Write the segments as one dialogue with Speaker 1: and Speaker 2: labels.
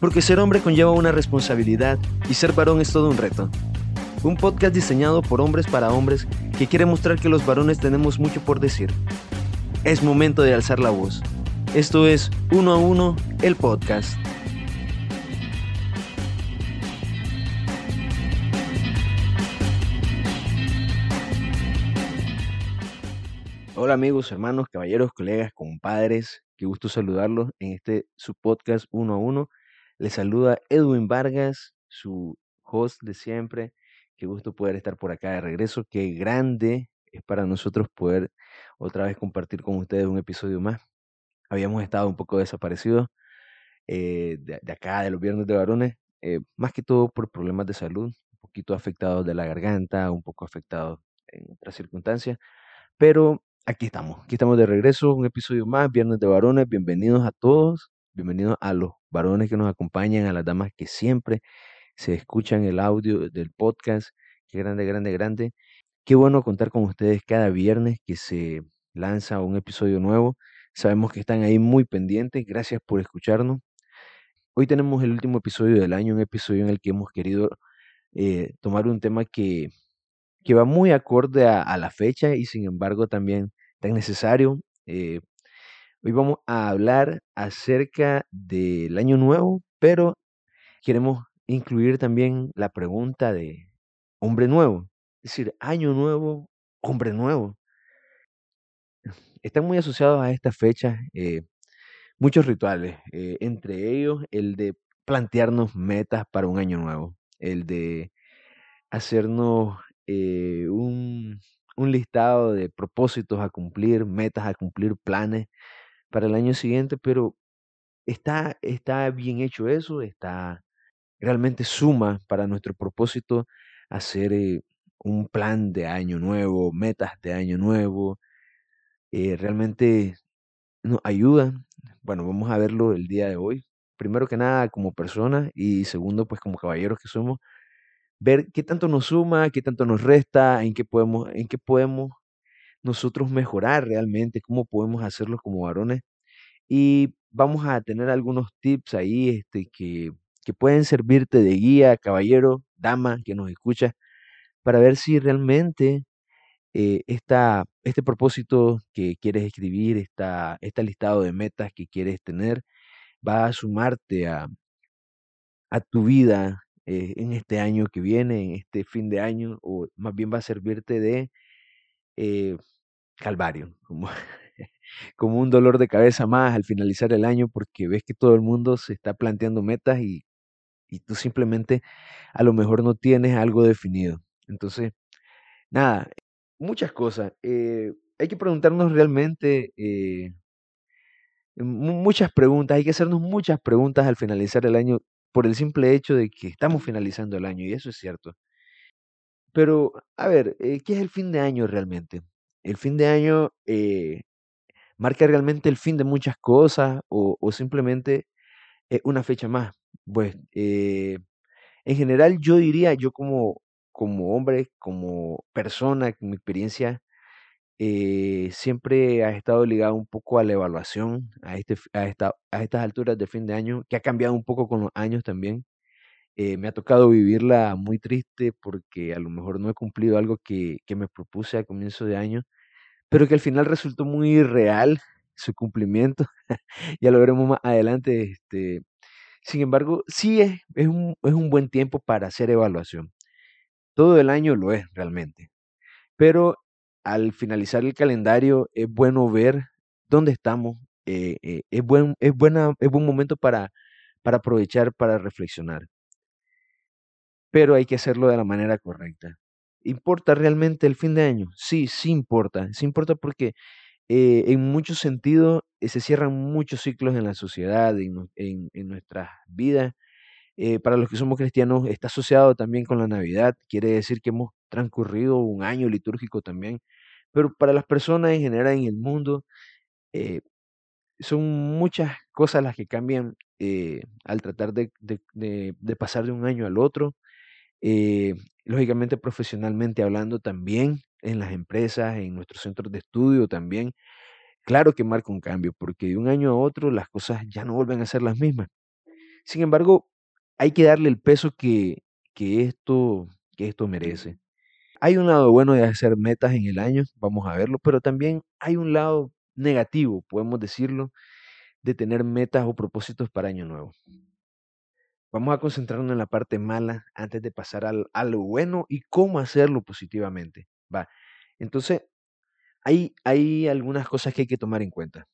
Speaker 1: porque ser hombre conlleva una responsabilidad y ser varón es todo un reto. Un podcast diseñado por hombres para hombres que quiere mostrar que los varones tenemos mucho por decir. Es momento de alzar la voz. Esto es Uno a Uno, el podcast. Hola amigos, hermanos, caballeros, colegas, compadres, qué gusto saludarlos en este su podcast Uno a Uno. Les saluda Edwin Vargas, su host de siempre. Qué gusto poder estar por acá de regreso. Qué grande es para nosotros poder otra vez compartir con ustedes un episodio más. Habíamos estado un poco desaparecidos eh, de, acá, de los viernes de varones, eh, más que todo por problemas de salud, un poquito afectados de la garganta, un poco afectados en otras circunstancias. Pero aquí estamos, aquí estamos de regreso, un episodio más, Viernes de Varones. Bienvenidos a todos. Bienvenidos a los varones que nos acompañan, a las damas que siempre se escuchan el audio del podcast. Qué grande, grande, grande. Qué bueno contar con ustedes cada viernes que se lanza un episodio nuevo. Sabemos que están ahí muy pendientes. Gracias por escucharnos. Hoy tenemos el último episodio del año, un episodio en el que hemos querido eh, tomar un tema que, que va muy acorde a, la fecha y sin embargo también tan necesario. Eh, Hoy vamos a hablar acerca del año nuevo, pero queremos incluir también la pregunta de hombre nuevo. Es decir, año nuevo, hombre nuevo. Están muy asociados a esta fecha eh, muchos rituales, eh, entre ellos el de plantearnos metas para un año nuevo, el de hacernos eh, un listado de propósitos a cumplir, metas a cumplir, planes para el año siguiente, pero está, está bien hecho eso, está realmente suma para nuestro propósito hacer eh, un plan de año nuevo, metas de año nuevo, eh, realmente nos ayuda. Bueno, vamos a verlo el día de hoy. Primero que nada como personas y segundo pues como caballeros que somos, ver qué tanto nos suma, qué tanto nos resta, en qué podemos, en qué podemos nosotros mejorar realmente, cómo podemos hacerlo como varones. Y vamos a tener algunos tips ahí este, que, que pueden servirte de guía, caballero, dama que nos escucha, para ver si realmente eh, este propósito que quieres escribir, esta, este listado de metas que quieres tener, va a sumarte a, a tu vida eh, en este año que viene, en este fin de año, o más bien va a servirte de eh, calvario, como un dolor de cabeza más al finalizar el año porque ves que todo el mundo se está planteando metas y, y tú simplemente a lo mejor no tienes algo definido. Entonces, nada, muchas cosas. Eh, hay que preguntarnos realmente eh, muchas preguntas, hay que hacernos muchas preguntas al finalizar el año por el simple hecho de que estamos finalizando el año y eso es cierto. Pero, a ver, eh, ¿qué es el fin de año realmente? El fin de año marca realmente el fin de muchas cosas o, simplemente una fecha más. Pues eh, en general yo diría, yo como, como hombre, como persona, con mi experiencia, eh, siempre ha estado ligado un poco a la evaluación a, este, a, esta, a estas alturas de fin de año, que ha cambiado un poco con los años también. Eh, me ha tocado vivirla muy triste porque a lo mejor no he cumplido algo que, que me propuse a comienzo de año pero que al final resultó muy real su cumplimiento. ya lo veremos más adelante. Este, sin embargo, sí es, es, un, es un buen tiempo para hacer evaluación. Todo el año lo es realmente. Pero al finalizar el calendario es bueno ver dónde estamos. Eh, eh, es, buen, es, buena, es buen momento para, para aprovechar, para reflexionar. Pero hay que hacerlo de la manera correcta. ¿Importa realmente el fin de año? Sí, sí importa. Sí importa porque eh, en muchos sentidos eh, se cierran muchos ciclos en la sociedad, en, en, nuestras vidas. Eh, para los que somos cristianos está asociado también con la Navidad, quiere decir que hemos transcurrido un año litúrgico también, pero para las personas en general en el mundo son muchas cosas las que cambian al tratar de, de, pasar de un año al otro eh, lógicamente profesionalmente hablando también en las empresas, en nuestros centros de estudio también, claro que marca un cambio, porque de un año a otro las cosas ya no vuelven a ser las mismas. Sin embargo, hay que darle el peso que, que esto, que esto merece. Hay un lado bueno de hacer metas en el año, vamos a verlo, pero también hay un lado negativo, podemos decirlo, de tener metas o propósitos para año nuevo. Vamos a concentrarnos en la parte mala antes de pasar al, a lo bueno y cómo hacerlo positivamente. Va. Entonces, hay, hay algunas cosas que hay que tomar en cuenta.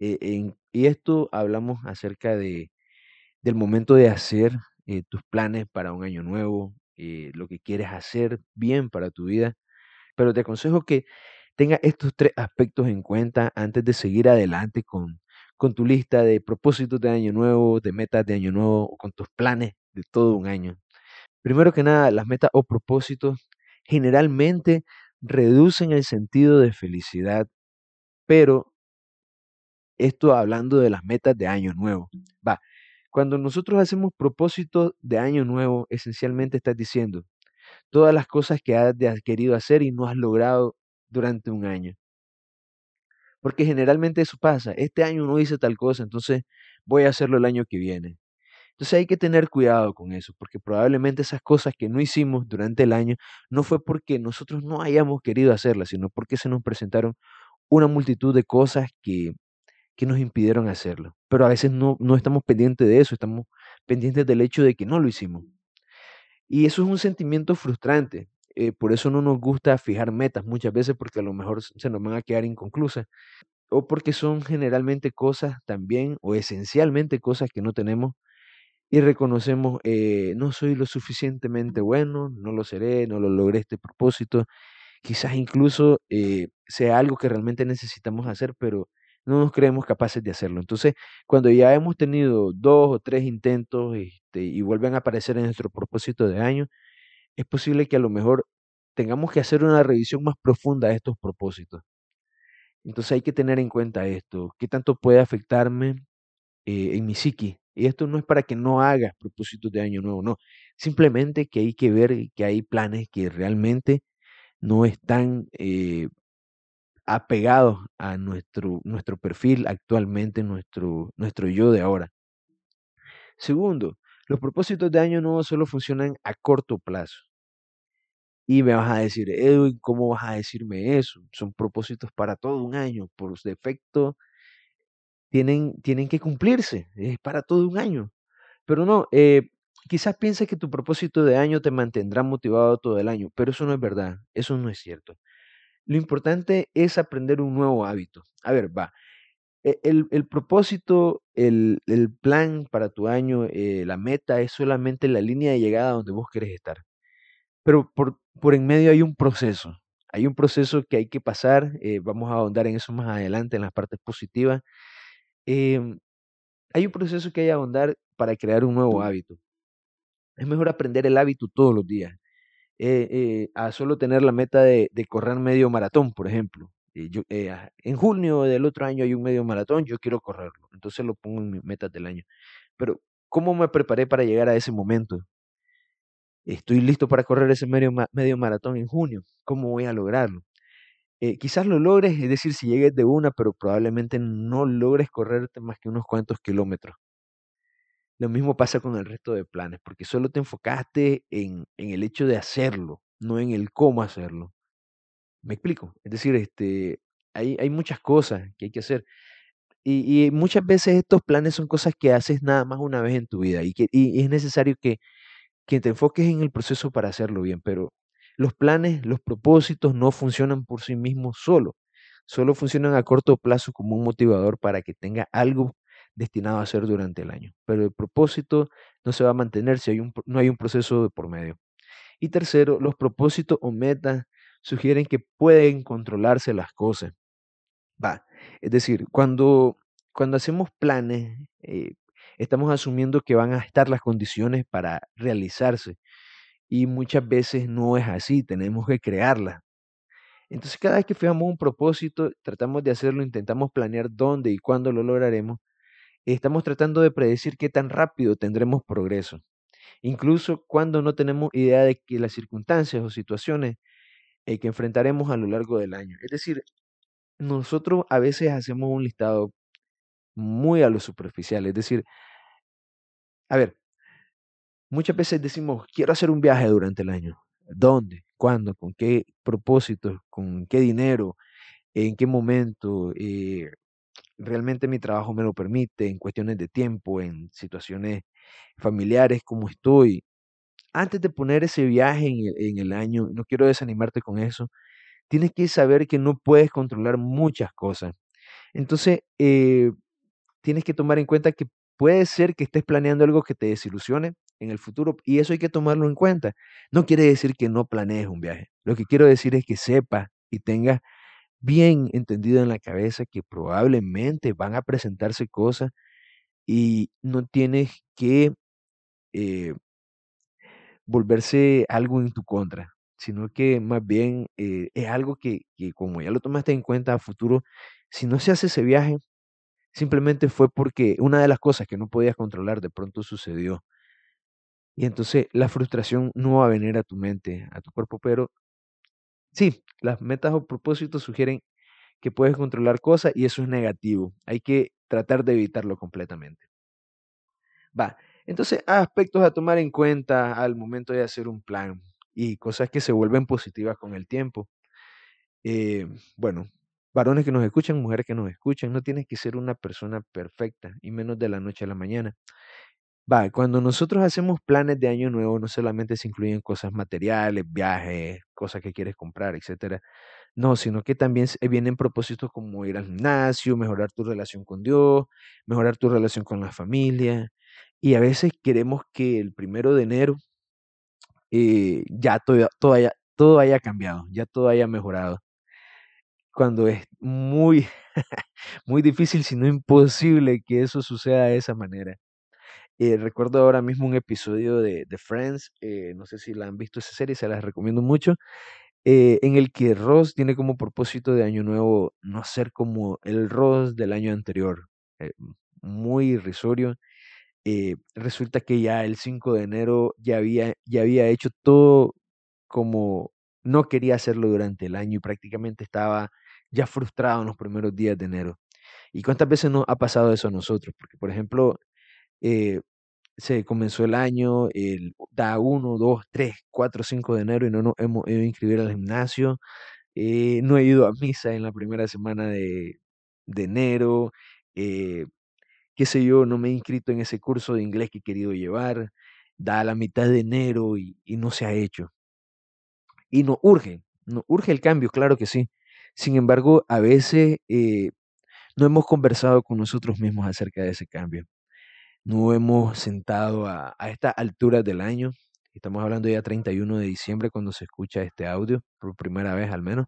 Speaker 1: Eh, y esto hablamos acerca de, del momento de hacer eh, tus planes para un año nuevo, eh, lo que quieres hacer bien para tu vida. Pero te aconsejo que tengas estos tres aspectos en cuenta antes de seguir adelante con, con tu lista de propósitos de año nuevo, de metas de año nuevo, o con tus planes de todo un año. Primero que nada, las metas o propósitos generalmente reducen el sentido de felicidad, pero esto hablando de las metas de año nuevo. Va, cuando nosotros hacemos propósitos de año nuevo, esencialmente estás diciendo todas las cosas que has querido hacer y no has logrado durante un año. Porque generalmente eso pasa. Este año no hice tal cosa, entonces voy a hacerlo el año que viene. Entonces hay que tener cuidado con eso, porque probablemente esas cosas que no hicimos durante el año no fue porque nosotros no hayamos querido hacerlas, sino porque se nos presentaron una multitud de cosas que, que nos impidieron hacerlo. Pero a veces no, no estamos pendientes de eso, estamos pendientes del hecho de que no lo hicimos. Y eso es un sentimiento frustrante. Eh, por eso no nos gusta fijar metas muchas veces porque a lo mejor se nos van a quedar inconclusas o porque son generalmente cosas también o esencialmente cosas que no tenemos y reconocemos, eh, no soy lo suficientemente bueno, no lo seré, no lo logré este propósito, quizás incluso eh, sea algo que realmente necesitamos hacer, pero no nos creemos capaces de hacerlo. Entonces, cuando ya hemos tenido dos o tres intentos este, y vuelven a aparecer en nuestro propósito de año, es posible que a lo mejor tengamos que hacer una revisión más profunda de estos propósitos. Entonces hay que tener en cuenta esto, qué tanto puede afectarme eh, en mi psiqui. Y esto no es para que no hagas propósitos de año nuevo, no. Simplemente que hay que ver que hay planes que realmente no están eh, apegados a nuestro, nuestro perfil actualmente, nuestro, nuestro yo de ahora. Segundo, los propósitos de año nuevo solo funcionan a corto plazo. Y me vas a decir, Edwin, ¿cómo vas a decirme eso? Son propósitos para todo un año. Por defecto, tienen, tienen que cumplirse. Es para todo un año. Pero no, eh, quizás pienses que tu propósito de año te mantendrá motivado todo el año, pero eso no es verdad, eso no es cierto. Lo importante es aprender un nuevo hábito. A ver, va. E- El, el propósito, el, el plan para tu año, eh, la meta es solamente la línea de llegada donde vos querés estar. Pero por, por en medio hay un proceso. Hay un proceso que hay que pasar. eh, vamos a ahondar en eso más adelante, en las partes positivas. Em, hay un proceso que hay que ahondar para crear un nuevo hábito. Es mejor aprender el hábito todos los días. eh, a solo tener la meta de, de correr medio maratón, por ejemplo. Eh, eh, en junio del otro año hay un medio maratón, yo quiero correrlo. Entonces lo pongo en mis metas del año. Pero, ¿cómo me preparé para llegar a ese momento? Estoy listo para correr ese medio, medio maratón en junio. ¿Cómo voy a lograrlo? Eh, quizás lo logres, es decir, si llegues de una, pero probablemente no logres correrte más que unos cuantos kilómetros. Lo mismo pasa con el resto de planes, porque solo te enfocaste en, en el hecho de hacerlo, no en el cómo hacerlo. ¿Me explico? Es decir, este, hay, hay muchas cosas que hay que hacer. Y, y muchas veces estos planes son cosas que haces nada más una vez en tu vida y que y es necesario que, que te enfoques en el proceso para hacerlo bien. Pero los planes, los propósitos no funcionan por sí mismos solo. Solo funcionan a corto plazo como un motivador para que tenga algo destinado a hacer durante el año. Pero el propósito no se va a mantener si hay un, no hay un proceso de por medio. Y tercero, los propósitos o metas sugieren que pueden controlarse las cosas. Va. Es decir, cuando, cuando hacemos planes, eh, estamos asumiendo que van a estar las condiciones para realizarse. Y muchas veces no es así, tenemos que crearlas. Entonces, cada vez que fijamos un propósito, tratamos de hacerlo, intentamos planear dónde y cuándo lo lograremos. Estamos tratando de predecir qué tan rápido tendremos progreso, incluso cuando no tenemos idea de que las circunstancias o situaciones eh, que enfrentaremos a lo largo del año. Es decir, nosotros a veces hacemos un listado muy a lo superficial, es decir, a ver, muchas veces decimos, quiero hacer un viaje durante el año. ¿Dónde? ¿Cuándo? ¿Con qué propósito? ¿Con qué dinero? ¿En qué momento? Eh, realmente mi trabajo me lo permite, en cuestiones de tiempo, en situaciones familiares, como estoy. Antes de poner ese viaje en el, año, no quiero desanimarte con eso, tienes que saber que no puedes controlar muchas cosas. Entonces, eh, tienes que tomar en cuenta que puede ser que estés planeando algo que te desilusione en el futuro y eso hay que tomarlo en cuenta. No quiere decir que no planees un viaje. Lo que quiero decir es que sepas y tengas bien entendido en la cabeza que probablemente van a presentarse cosas y no tienes que eh, volverse algo en tu contra, sino que más bien eh, es algo que, que como ya lo tomaste en cuenta a futuro, si no se hace ese viaje, simplemente fue porque una de las cosas que no podías controlar de pronto sucedió. Y entonces la frustración no va a venir a tu mente, a tu cuerpo, pero sí, las metas o propósitos sugieren que puedes controlar cosas y eso es negativo. Hay que tratar de evitarlo completamente. Va, entonces aspectos a tomar en cuenta al momento de hacer un plan y cosas que se vuelven positivas con el tiempo. Eh, bueno, varones que nos escuchan, mujeres que nos escuchan, no tienes que ser una persona perfecta y menos de la noche a la mañana. Va, cuando nosotros hacemos planes de año nuevo, no solamente se incluyen cosas materiales, viajes, cosas que quieres comprar, etcétera. No, sino que también vienen propósitos como ir al gimnasio, mejorar tu relación con Dios, mejorar tu relación con la familia. Y a veces queremos que el primero de enero eh, ya todo, todo haya, todo haya cambiado, ya todo haya mejorado. Cuando es muy, muy difícil, si no imposible, que eso suceda de esa manera. Eh, recuerdo ahora mismo un episodio de, de Friends, eh, no sé si la han visto esa serie, se las recomiendo mucho, eh, en el que Ross tiene como propósito de año nuevo no ser como el Ross del año anterior, eh, muy irrisorio. Eh, resulta que ya el 5 de enero ya había, ya había hecho todo como no quería hacerlo durante el año y prácticamente estaba ya frustrado en los primeros días de enero. ¿Y cuántas veces nos ha pasado eso a nosotros? Porque, por ejemplo, eh, se comenzó el año, el, da 1, 2, 3, 4, 5 de enero y no nos hemos ido a inscribir al gimnasio. eh, no he ido a misa en la primera semana de, de enero. Qué sé yo, no me he inscrito en ese curso de inglés que he querido llevar. Da la mitad de enero y, no se ha hecho. Y nos urge, nos urge el cambio, claro que sí. Sin embargo, a veces eh, no hemos conversado con nosotros mismos acerca de ese cambio. No hemos sentado a, a esta altura del año. Estamos hablando ya 31 de diciembre cuando se escucha este audio, por primera vez al menos.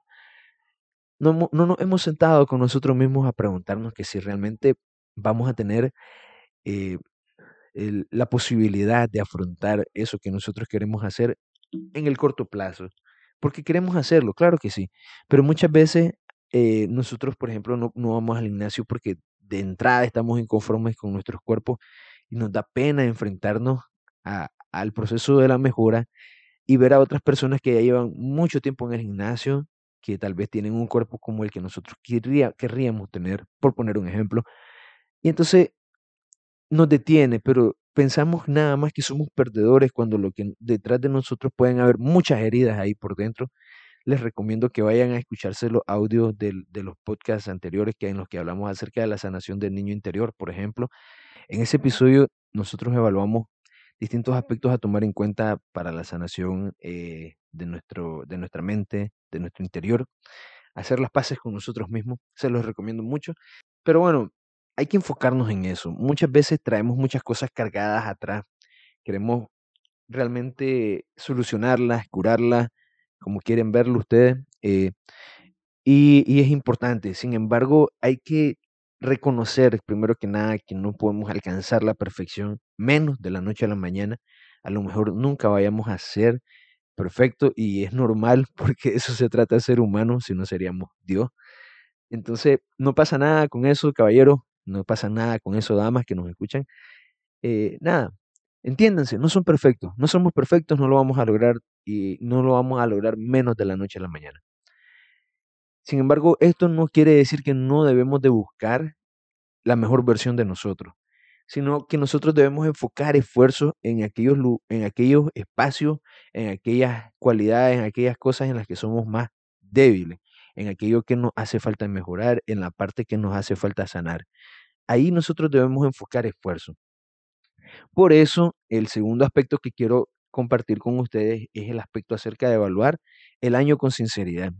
Speaker 1: No, no nos hemos sentado con nosotros mismos a preguntarnos que si realmente vamos a tener eh, el- la posibilidad de afrontar eso que nosotros queremos hacer en el corto plazo. Porque queremos hacerlo, claro que sí. Pero muchas veces eh, nosotros, por ejemplo, no, no vamos al gimnasio porque de entrada estamos inconformes con nuestros cuerpos y nos da pena enfrentarnos a- al proceso de la mejora y ver a otras personas que ya llevan mucho tiempo en el gimnasio, que tal vez tienen un cuerpo como el que nosotros querría- querríamos tener, por poner un ejemplo. Y entonces nos detiene, pero pensamos nada más que somos perdedores cuando lo que detrás de nosotros pueden haber muchas heridas ahí por dentro. Les recomiendo que vayan a escucharse los audios de los podcasts anteriores que en los que hablamos acerca de la sanación del niño interior, por ejemplo. En ese episodio nosotros evaluamos distintos aspectos a tomar en cuenta para la sanación eh, de, nuestro, de nuestra mente, de nuestro interior, hacer las paces con nosotros mismos. Se los recomiendo mucho. Pero bueno, hay que enfocarnos en eso. Muchas veces traemos muchas cosas cargadas atrás. Queremos realmente solucionarlas, curarlas, como quieren verlo ustedes. eh, y, y es importante. Sin embargo, hay que reconocer, primero que nada, que no podemos alcanzar la perfección, menos de la noche a la mañana. A lo mejor nunca vayamos a ser perfectos y es normal porque eso se trata de ser humano, si no seríamos Dios. Entonces, no pasa nada con eso, caballeros, no pasa nada con eso, damas que nos escuchan. Eh, nada, entiéndanse, no son perfectos, no somos perfectos, no lo vamos a lograr y no lo vamos a lograr menos de la noche a la mañana. Sin embargo, esto no quiere decir que no debemos de buscar la mejor versión de nosotros. sino que nosotros debemos enfocar esfuerzos en aquellos, en aquellos espacios, en aquellas cualidades, en aquellas cosas en las que somos más débiles, en aquello que nos hace falta mejorar, en la parte que nos hace falta sanar. Ahí nosotros debemos enfocar esfuerzos. Por eso, el segundo aspecto que quiero compartir con ustedes es el aspecto acerca de evaluar el año con sinceridad.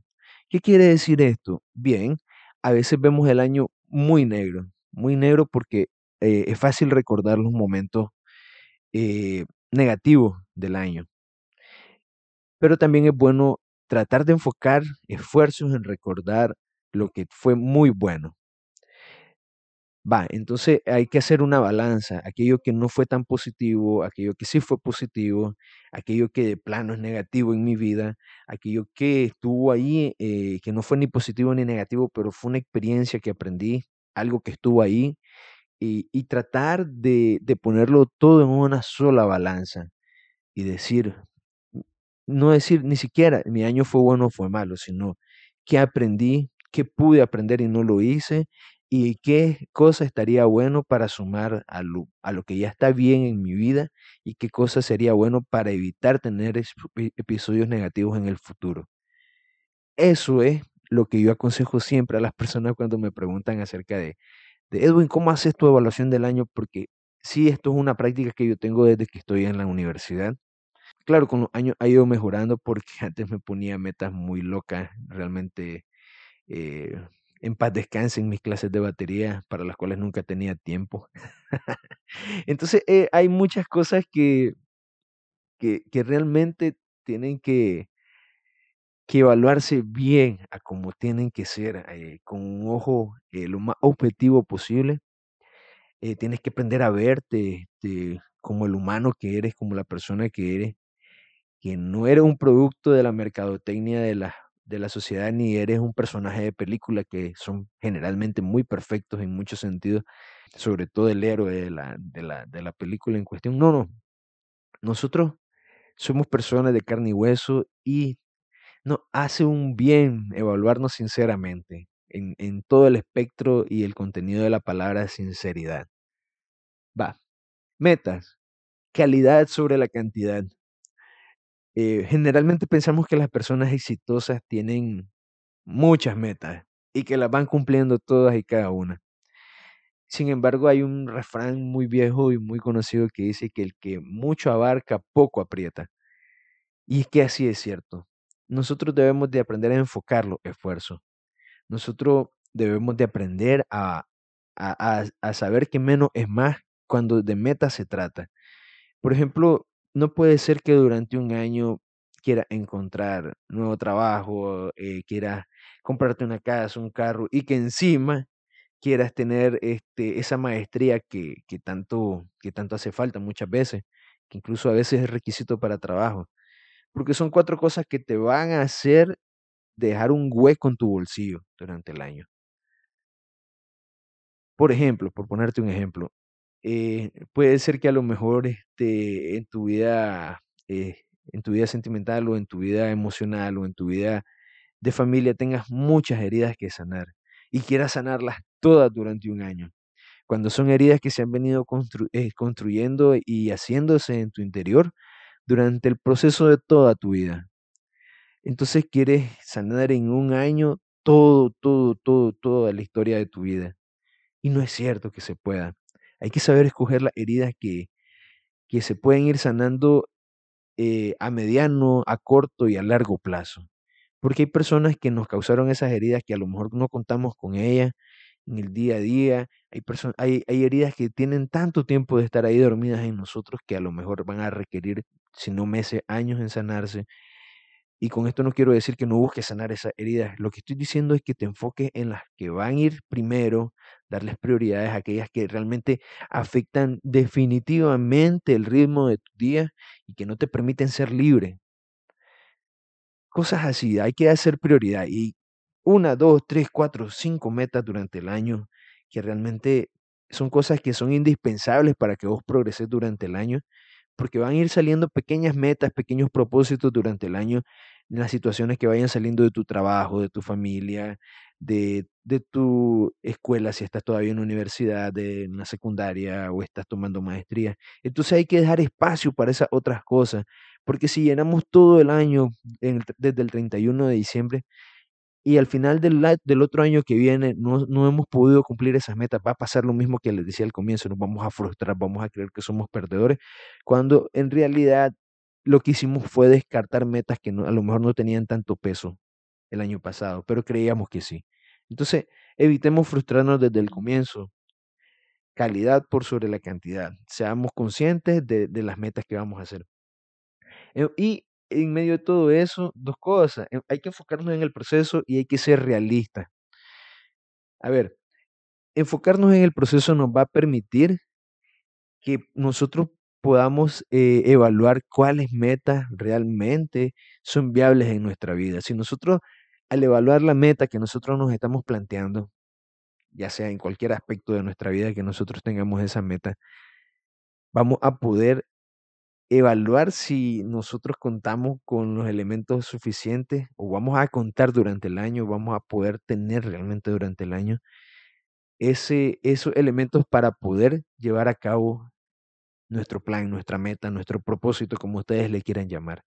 Speaker 1: ¿Qué quiere decir esto? Bien, a veces vemos el año muy negro, muy negro porque eh, es fácil recordar los momentos eh, negativos del año. Pero también es bueno tratar de enfocar esfuerzos en recordar lo que fue muy bueno. Va, entonces hay que hacer una balanza, aquello que no fue tan positivo, aquello que sí fue positivo, aquello que de plano es negativo en mi vida, aquello que estuvo ahí, eh, que no fue ni positivo ni negativo, pero fue una experiencia que aprendí, algo que estuvo ahí, y, tratar de, de ponerlo todo en una sola balanza y decir, no decir ni siquiera mi año fue bueno o fue malo, sino qué aprendí, qué pude aprender y no lo hice, y qué cosa estaría bueno para sumar a lo, a lo que ya está bien en mi vida y qué cosa sería bueno para evitar tener episodios negativos en el futuro. Eso es lo que yo aconsejo siempre a las personas cuando me preguntan acerca de, de Edwin, ¿cómo haces tu evaluación del año? Porque sí, esto es una práctica que yo tengo desde que estoy en la universidad. Claro, con los años ha ido mejorando porque antes me ponía metas muy locas, realmente eh, en paz descansen mis clases de batería para las cuales nunca tenía tiempo. Entonces, eh, hay muchas cosas que, que, realmente tienen que, que, evaluarse bien a como tienen que ser, eh, con un ojo lo más objetivo posible. Tienes que aprender a verte este, como el humano que eres, como la persona que eres, que no eres un producto de la mercadotecnia de la de la sociedad ni eres un personaje de película que son generalmente muy perfectos en muchos sentidos, sobre todo el héroe de la, de la, de la película en cuestión. No, no. Nosotros somos personas de carne y hueso y nos hace un bien evaluarnos sinceramente en, en todo el espectro y el contenido de la palabra sinceridad. Va. Metas. Calidad sobre la cantidad. Eh, generalmente pensamos que las personas exitosas tienen muchas metas y que las van cumpliendo todas y cada una. Sin embargo, hay un refrán muy viejo y muy conocido que dice que el que mucho abarca, poco aprieta. Y es que así es cierto. Nosotros debemos de aprender a enfocar los esfuerzos. Nosotros debemos de aprender a, a, a saber que menos es más cuando de metas se trata. Por ejemplo, no puede ser que durante un año quieras encontrar nuevo trabajo, eh, quieras comprarte una casa, un carro y que encima quieras tener este, esa maestría que, que, tanto, que tanto hace falta muchas veces, que incluso a veces es requisito para trabajo. Porque son cuatro cosas que te van a hacer dejar un hueco en tu bolsillo durante el año. Por ejemplo, por ponerte un ejemplo, eh, puede ser que a lo mejor este, en tu vida, eh, en tu vida sentimental o en tu vida emocional o en tu vida de familia tengas muchas heridas que sanar y quieras sanarlas todas durante un año. Cuando son heridas que se han venido eh, construyendo y haciéndose en tu interior durante el proceso de toda tu vida. Entonces quieres sanar en un año todo, todo, todo, toda la historia de tu vida. Y no es cierto que se pueda. Hay que saber escoger las heridas que, que se pueden ir sanando eh, a mediano, a corto y a largo plazo. Porque hay personas que nos causaron esas heridas que a lo mejor no contamos con ellas en el día a día. Hay, hay, hay heridas que tienen tanto tiempo de estar ahí dormidas en nosotros que a lo mejor van a requerir, si no meses, años en sanarse. Y con esto no quiero decir que no busques sanar esas heridas. Lo que estoy diciendo es que te enfoques en las que van a ir primero, darles prioridades a aquellas que realmente afectan definitivamente el ritmo de tu día y que no te permiten ser libre. Cosas así, hay que hacer prioridad. Y una, dos, tres, cuatro, cinco metas durante el año que realmente son cosas que son indispensables para que vos progreses durante el año, porque van a ir saliendo pequeñas metas, pequeños propósitos durante el año las situaciones que vayan saliendo de tu trabajo, de tu familia, de, de tu escuela, si estás todavía en una universidad, de una secundaria o estás tomando maestría. Entonces hay que dejar espacio para esas otras cosas, porque si llenamos todo el año desde el 31 de diciembre y al final del, del otro año que viene no, no hemos podido cumplir esas metas, va a pasar lo mismo que les decía al comienzo, nos vamos a frustrar, vamos a creer que somos perdedores, cuando en realidad lo que hicimos fue descartar metas que no, a lo mejor no tenían tanto peso el año pasado, pero creíamos que sí. Entonces, evitemos frustrarnos desde el comienzo. Calidad por sobre la cantidad. Seamos conscientes de, de las metas que vamos a hacer. Eh, y en medio de todo eso, dos cosas. Eh, hay que enfocarnos en el proceso y hay que ser realistas. A ver, enfocarnos en el proceso nos va a permitir que nosotros podamos eh, evaluar cuáles metas realmente son viables en nuestra vida. Si nosotros, al evaluar la meta que nosotros nos estamos planteando, ya sea en cualquier aspecto de nuestra vida que nosotros tengamos esa meta, vamos a poder evaluar si nosotros contamos con los elementos suficientes o vamos a contar durante el año, vamos a poder tener realmente durante el año ese, esos elementos para poder llevar a cabo nuestro plan, nuestra meta, nuestro propósito, como ustedes le quieran llamar.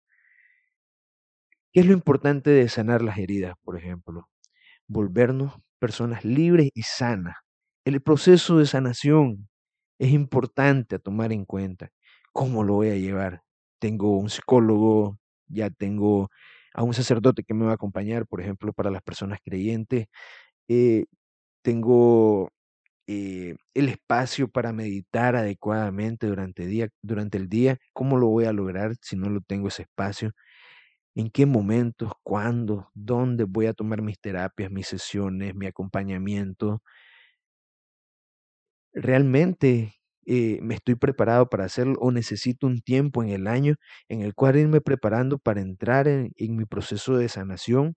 Speaker 1: ¿Qué es lo importante de sanar las heridas, por ejemplo? Volvernos personas libres y sanas. El proceso de sanación es importante a tomar en cuenta. ¿Cómo lo voy a llevar? Tengo un psicólogo, ya tengo a un sacerdote que me va a acompañar, por ejemplo, para las personas creyentes. Eh, tengo eh, el espacio para meditar adecuadamente durante, día, durante el día. ¿Cómo lo voy a lograr si no lo tengo ese espacio? ¿En qué momentos? ¿Cuándo? ¿Dónde voy a tomar mis terapias, mis sesiones, mi acompañamiento? ¿Realmente eh, me estoy preparado para hacerlo o necesito un tiempo en el año en el cual irme preparando para entrar en mi proceso de sanación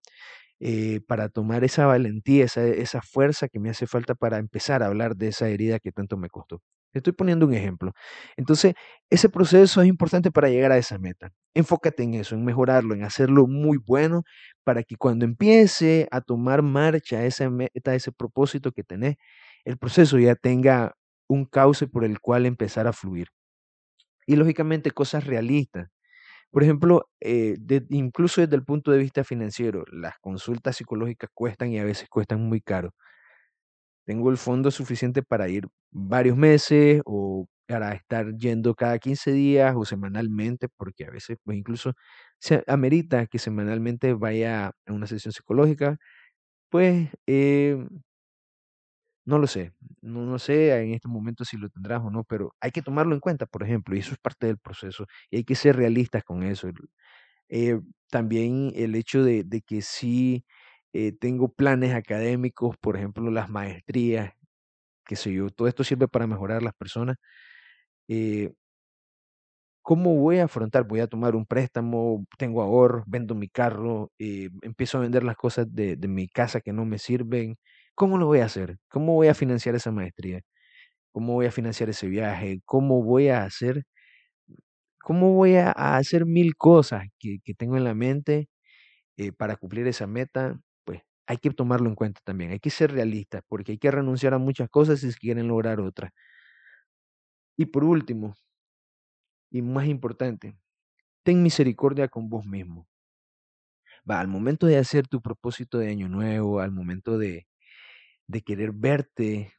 Speaker 1: eh, para tomar esa valentía, esa, esa fuerza que me hace falta para empezar a hablar de esa herida que tanto me costó. Estoy poniendo un ejemplo. Entonces, ese proceso es importante para llegar a esa meta. Enfócate en eso, en mejorarlo, en hacerlo muy bueno, para que cuando empiece a tomar marcha esa meta, ese propósito que tenés, el proceso ya tenga un cauce por el cual empezar a fluir. Y lógicamente cosas realistas. Por ejemplo, eh, incluso desde el punto de vista financiero, las consultas psicológicas cuestan y a veces cuestan muy caro. Tengo el fondo suficiente para ir varios meses o para estar yendo cada 15 días o semanalmente, porque a veces pues incluso se amerita que semanalmente vaya a una sesión psicológica, pues eh, no lo sé, no, no sé en este momento si lo tendrás o no, pero hay que tomarlo en cuenta, por ejemplo, y eso es parte del proceso, y hay que ser realistas con eso. Eh, también el hecho de, que sí eh, tengo planes académicos, por ejemplo, las maestrías, qué sé yo, todo esto sirve para mejorar las personas. Eh, ¿Cómo voy a afrontar? Voy a tomar un préstamo, tengo ahorro, vendo mi carro, empiezo a vender las cosas de, de mi casa que no me sirven, ¿Cómo lo voy a hacer? ¿Cómo voy a financiar esa maestría? ¿Cómo voy a financiar ese viaje? ¿Cómo voy a hacer? ¿Cómo voy a, hacer mil cosas que, tengo en la mente eh, para cumplir esa meta? Pues hay que tomarlo en cuenta también. Hay que ser realistas porque hay que renunciar a muchas cosas si quieren lograr otras. Y por último, y más importante, ten misericordia con vos mismo. Va, al momento de hacer tu propósito de año nuevo, al momento de, de querer verte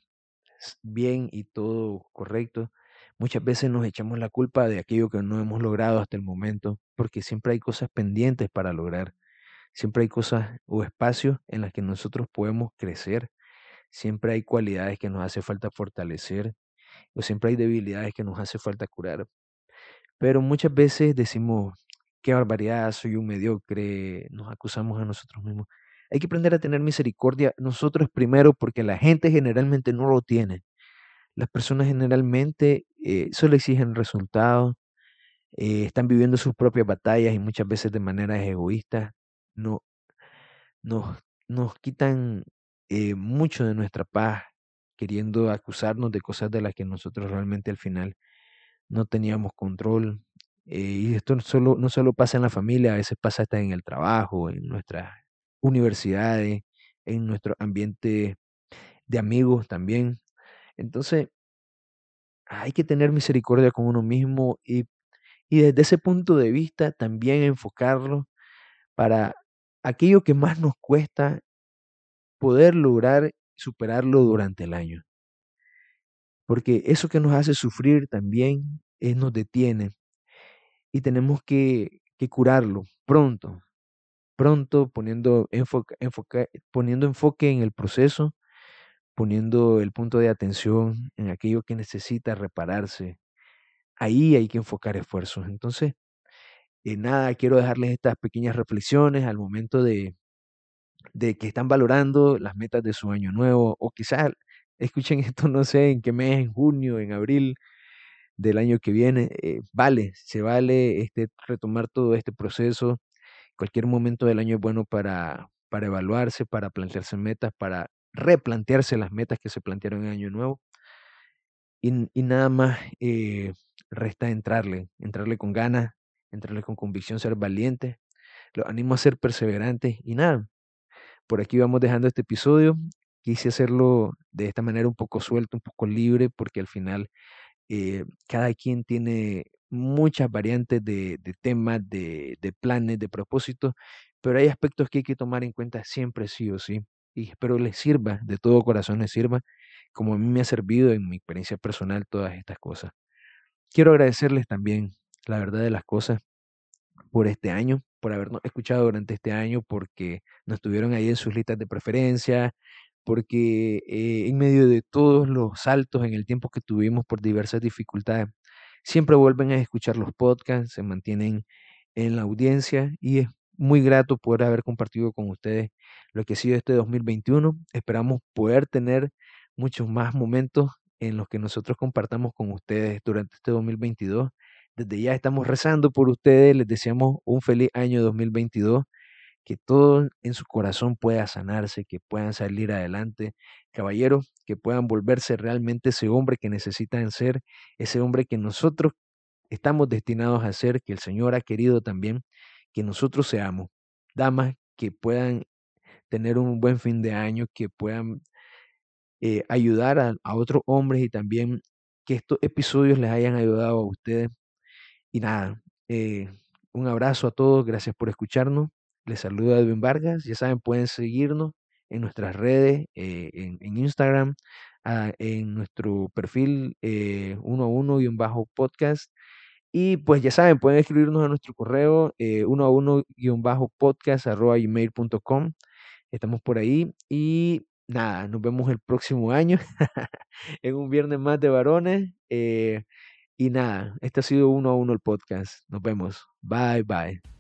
Speaker 1: bien y todo correcto, muchas veces nos echamos la culpa de aquello que no hemos logrado hasta el momento, porque siempre hay cosas pendientes para lograr, siempre hay cosas o espacios en las que nosotros podemos crecer, siempre hay cualidades que nos hace falta fortalecer, o siempre hay debilidades que nos hace falta curar. Pero muchas veces decimos, qué barbaridad, soy un mediocre, nos acusamos a nosotros mismos. Hay que aprender a tener misericordia nosotros primero porque la gente generalmente no lo tiene. Las personas generalmente eh, solo exigen resultados, eh, están viviendo sus propias batallas y muchas veces de manera egoísta. No, nos, nos quitan eh, mucho de nuestra paz queriendo acusarnos de cosas de las que nosotros realmente al final no teníamos control. y esto solo, no solo pasa en la familia, a veces pasa hasta en el trabajo, en nuestras universidades, en nuestro ambiente de amigos también. Entonces, hay que tener misericordia con uno mismo y, y desde ese punto de vista también enfocarlo para aquello que más nos cuesta poder lograr superarlo durante el año. Porque eso que nos hace sufrir también es, nos detiene y tenemos que, que curarlo pronto, pronto poniendo enfoque, poniendo enfoque en el proceso, poniendo el punto de atención en aquello que necesita repararse. Ahí hay que enfocar esfuerzos. Entonces, eh, nada, quiero dejarles estas pequeñas reflexiones al momento de, de que están valorando las metas de su año nuevo o quizás escuchen esto, no sé, en qué mes, en junio, en abril del año que viene, eh, vale, se vale este, retomar todo este proceso. Cualquier momento del año es bueno para, para evaluarse, para plantearse metas, para replantearse las metas que se plantearon en año nuevo. Y, y nada más eh, resta entrarle, entrarle con ganas, entrarle con convicción, ser valiente. Los animo a ser perseverantes y nada, por aquí vamos dejando este episodio. Quise hacerlo de esta manera un poco suelto, un poco libre, porque al final eh, cada quien tiene muchas variantes de, temas, de, planes, de propósitos, pero hay aspectos que hay que tomar en cuenta siempre sí o sí. Y espero les sirva, de todo corazón les sirva, como a mí me ha servido en mi experiencia personal todas estas cosas. Quiero agradecerles también, la verdad de las cosas, por este año, por habernos escuchado durante este año, porque nos tuvieron ahí en sus listas de preferencia, porque eh, en medio de todos los saltos en el tiempo que tuvimos por diversas dificultades, siempre vuelven a escuchar los podcasts, se mantienen en la audiencia y es muy grato poder haber compartido con ustedes lo que ha sido este 2021. Esperamos poder tener muchos más momentos en los que nosotros compartamos con ustedes durante este 2022 desde ya estamos rezando por ustedes, les deseamos un feliz año 2022, que todo en su corazón pueda sanarse, que puedan salir adelante, caballeros, que puedan volverse realmente ese hombre que necesitan ser, ese hombre que nosotros estamos destinados a ser, que el Señor ha querido también que nosotros seamos. Damas que puedan tener un buen fin de año, que puedan eh, ayudar a, a otros hombres y también que estos episodios les hayan ayudado a ustedes y nada, eh, un abrazo a todos, gracias por escucharnos. Les saluda Edwin Vargas. Ya saben, pueden seguirnos en nuestras redes, eh, en, Instagram, ah, en nuestro perfil eh, uno a uno y pues ya saben, pueden escribirnos a nuestro correo eh, uno a uno guion bajo podcast arroba gmail.com. Estamos por ahí y nada, nos vemos el próximo año en un viernes más de varones. Y nada, este ha sido uno a uno el podcast. Nos vemos. Bye, bye.